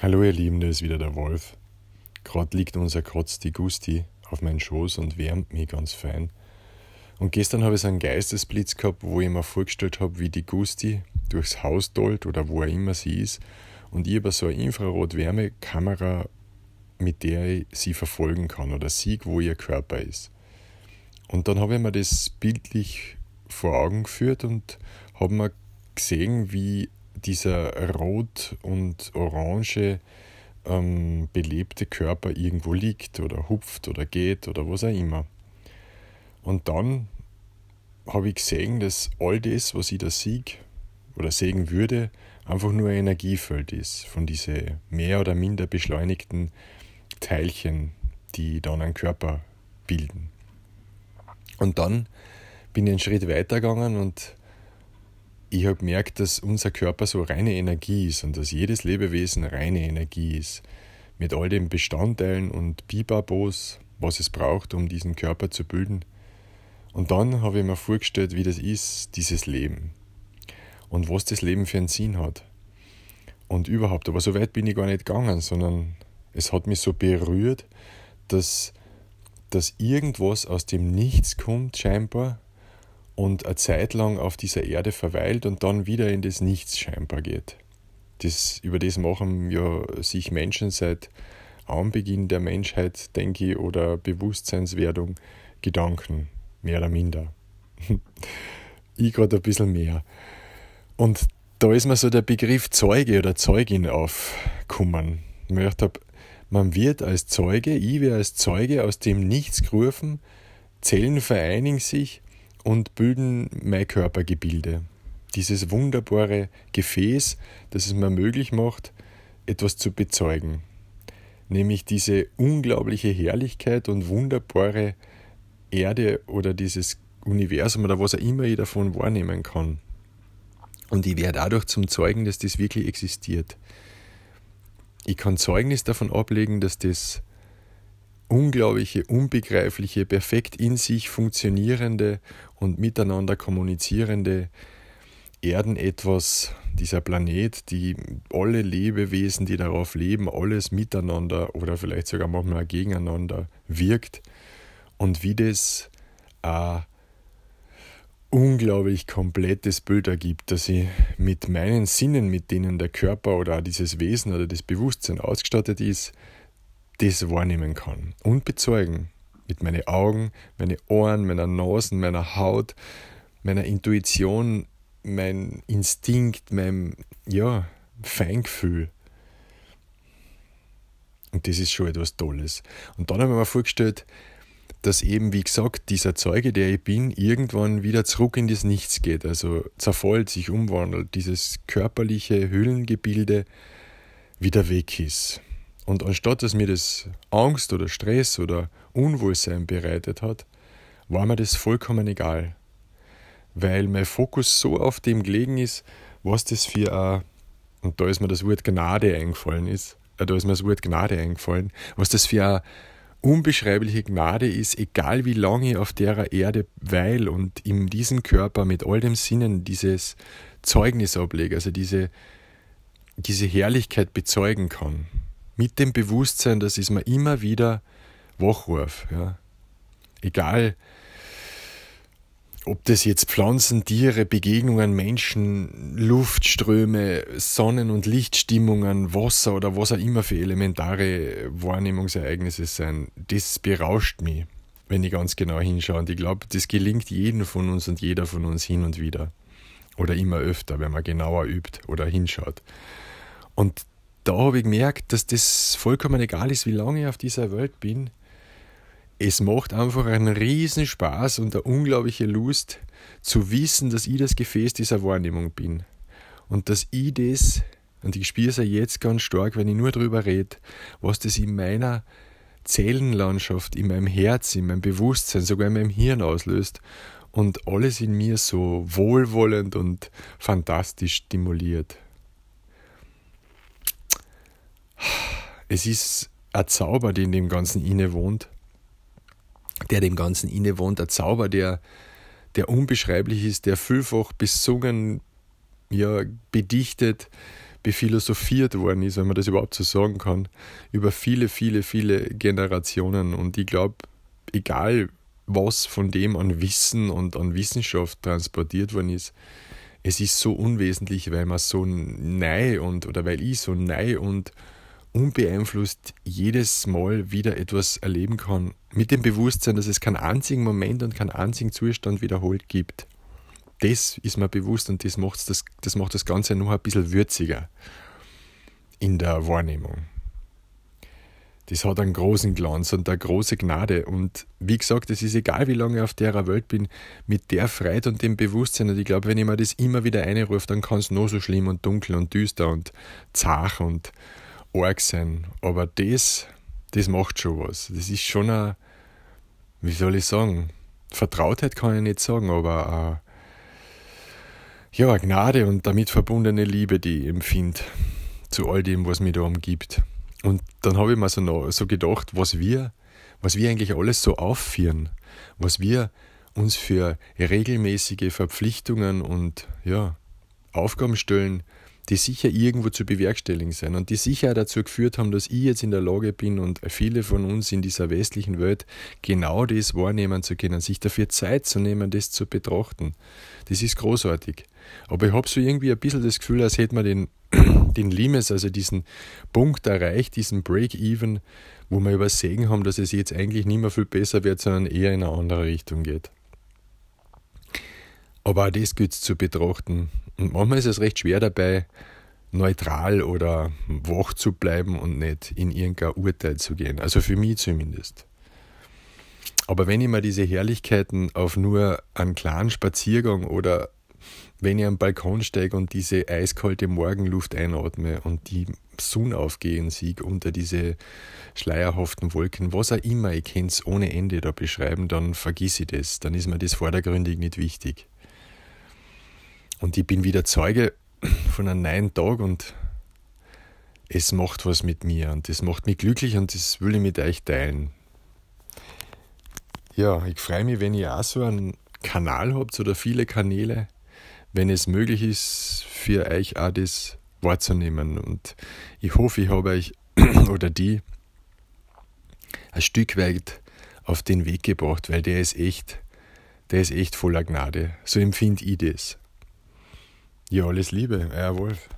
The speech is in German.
Hallo ihr Lieben, da ist wieder der Wolf. Gerade liegt unser Kotz, die Gusti, auf meinen Schoß und wärmt mich ganz fein. Und gestern habe ich so einen Geistesblitz gehabt, wo ich mir vorgestellt habe, wie die Gusti durchs Haus dollt oder wo er immer sie ist und ich über so eine Infrarot-Wärmekamera, mit der ich sie verfolgen kann oder sieg, wo ihr Körper ist. Und dann habe ich mir das bildlich vor Augen geführt und habe mir gesehen, wie dieser rot und orange ähm, belebte Körper irgendwo liegt oder hupft oder geht oder was auch immer. Und dann habe ich gesehen, dass all das, was ich da sehe oder sehen würde, einfach nur ein Energiefeld ist von diesen mehr oder minder beschleunigten Teilchen, die dann einen Körper bilden. Und dann bin ich einen Schritt weitergegangen und ich habe gemerkt, dass unser Körper so reine Energie ist und dass jedes Lebewesen reine Energie ist. Mit all den Bestandteilen und Bibabos, was es braucht, um diesen Körper zu bilden. Und dann habe ich mir vorgestellt, wie das ist, dieses Leben. Und was das Leben für einen Sinn hat. Und überhaupt, aber so weit bin ich gar nicht gegangen, sondern es hat mich so berührt, dass, dass irgendwas aus dem Nichts kommt, scheinbar, und eine Zeit lang auf dieser Erde verweilt und dann wieder in das Nichts scheinbar geht. Das, über das machen ja sich Menschen seit Anbeginn der Menschheit, denke ich, oder Bewusstseinswerdung Gedanken, mehr oder minder. ich gerade ein bisschen mehr. Und da ist mir so der Begriff Zeuge oder Zeugin aufgekommen. Ich habe, man wird als Zeuge, ich werde als Zeuge aus dem Nichts gerufen, Zellen vereinigen sich und bilden mein Körpergebilde. Dieses wunderbare Gefäß, das es mir möglich macht, etwas zu bezeugen. Nämlich diese unglaubliche Herrlichkeit und wunderbare Erde oder dieses Universum oder was auch immer ich davon wahrnehmen kann. Und ich werde dadurch zum Zeugen, dass das wirklich existiert. Ich kann Zeugnis davon ablegen, dass das unglaubliche, unbegreifliche, perfekt in sich funktionierende und miteinander kommunizierende Erden etwas, dieser Planet, die alle Lebewesen, die darauf leben, alles miteinander oder vielleicht sogar manchmal gegeneinander wirkt und wie das ein unglaublich komplettes Bild ergibt, dass ich mit meinen Sinnen, mit denen der Körper oder dieses Wesen oder das Bewusstsein ausgestattet ist, das wahrnehmen kann und bezeugen. Mit meinen Augen, meinen Ohren, meiner Nase, meiner Haut, meiner Intuition, mein Instinkt, meinem ja, Feingefühl. Und das ist schon etwas Tolles. Und dann habe ich mir vorgestellt, dass eben, wie gesagt, dieser Zeuge, der ich bin, irgendwann wieder zurück in das Nichts geht, also zerfällt, sich umwandelt, dieses körperliche Hüllengebilde wieder weg ist. Und anstatt dass mir das Angst oder Stress oder Unwohlsein bereitet hat, war mir das vollkommen egal. Weil mein Fokus so auf dem gelegen ist, was das für ein, und da ist mir das Wort Gnade eingefallen ist, äh, da ist mir das Wort Gnade eingefallen, was das für eine unbeschreibliche Gnade ist, egal wie lange ich auf der Erde weil und in diesem Körper mit all dem Sinnen dieses Zeugnis ablege, also diese, diese Herrlichkeit bezeugen kann mit dem Bewusstsein, dass es mir immer wieder wachruf. Ja. Egal, ob das jetzt Pflanzen, Tiere, Begegnungen, Menschen, Luftströme, Sonnen- und Lichtstimmungen, Wasser oder was auch immer für elementare Wahrnehmungsereignisse sind, das berauscht mich, wenn ich ganz genau hinschaue. Und ich glaube, das gelingt jedem von uns und jeder von uns hin und wieder. Oder immer öfter, wenn man genauer übt oder hinschaut. Und da habe ich gemerkt, dass das vollkommen egal ist, wie lange ich auf dieser Welt bin. Es macht einfach einen riesen Spaß und eine unglaubliche Lust zu wissen, dass ich das Gefäß dieser Wahrnehmung bin. Und dass ich das, und ich spüre es ja jetzt ganz stark, wenn ich nur darüber rede, was das in meiner Zellenlandschaft, in meinem Herz, in meinem Bewusstsein, sogar in meinem Hirn auslöst und alles in mir so wohlwollend und fantastisch stimuliert. Es ist ein Zauber, der in dem Ganzen inne wohnt, der dem Ganzen inne wohnt, ein Zauber, der, der unbeschreiblich ist, der vielfach besungen, ja, bedichtet, bephilosophiert worden ist, wenn man das überhaupt so sagen kann, über viele, viele, viele Generationen. Und ich glaube, egal was von dem an Wissen und an Wissenschaft transportiert worden ist, es ist so unwesentlich, weil man so neu und oder weil ich so neu und unbeeinflusst jedes Mal wieder etwas erleben kann, mit dem Bewusstsein, dass es keinen einzigen Moment und keinen einzigen Zustand wiederholt gibt. Das ist mir bewusst und das macht das, das, macht das Ganze noch ein bisschen würziger in der Wahrnehmung. Das hat einen großen Glanz und eine große Gnade. Und wie gesagt, es ist egal, wie lange ich auf der Welt bin, mit der Freiheit und dem Bewusstsein. Und ich glaube, wenn ich mir das immer wieder einrufe, dann kann es nur so schlimm und dunkel und düster und zart und arg sein. Aber das, das macht schon was. Das ist schon eine, wie soll ich sagen, Vertrautheit kann ich nicht sagen, aber eine, ja, eine Gnade und damit verbundene Liebe, die ich empfinde zu all dem, was mich da umgibt. Und dann habe ich mir so, so gedacht, was wir, was wir eigentlich alles so aufführen, was wir uns für regelmäßige Verpflichtungen und ja, Aufgaben stellen, die sicher irgendwo zu bewerkstelligen sind und die sicher dazu geführt haben, dass ich jetzt in der Lage bin und viele von uns in dieser westlichen Welt genau das wahrnehmen zu können, sich dafür Zeit zu nehmen, das zu betrachten. Das ist großartig. Aber ich habe so irgendwie ein bisschen das Gefühl, als hätte man den, den Limes, also diesen Punkt erreicht, diesen Break-Even, wo wir übersehen haben, dass es jetzt eigentlich nicht mehr viel besser wird, sondern eher in eine andere Richtung geht. Aber auch das gilt zu betrachten. Und manchmal ist es recht schwer dabei, neutral oder wach zu bleiben und nicht in irgendein Urteil zu gehen. Also für mich zumindest. Aber wenn ich mir diese Herrlichkeiten auf nur einen kleinen Spaziergang oder wenn ich am Balkon steige und diese eiskalte Morgenluft einatme und die Sonne aufgehen sieht unter diese schleierhaften Wolken, was auch immer, ich kann es ohne Ende da beschreiben, dann vergiss ich das. Dann ist mir das vordergründig nicht wichtig. Und ich bin wieder Zeuge von einem neuen Tag und es macht was mit mir und es macht mich glücklich und das will ich mit euch teilen. Ja, ich freue mich, wenn ihr auch so einen Kanal habt oder viele Kanäle, wenn es möglich ist, für euch auch das wahrzunehmen. Und ich hoffe, ich habe euch oder die ein Stück weit auf den Weg gebracht, weil der ist echt, der ist echt voller Gnade. So empfinde ich das. Ja, alles Liebe, euer Wolf.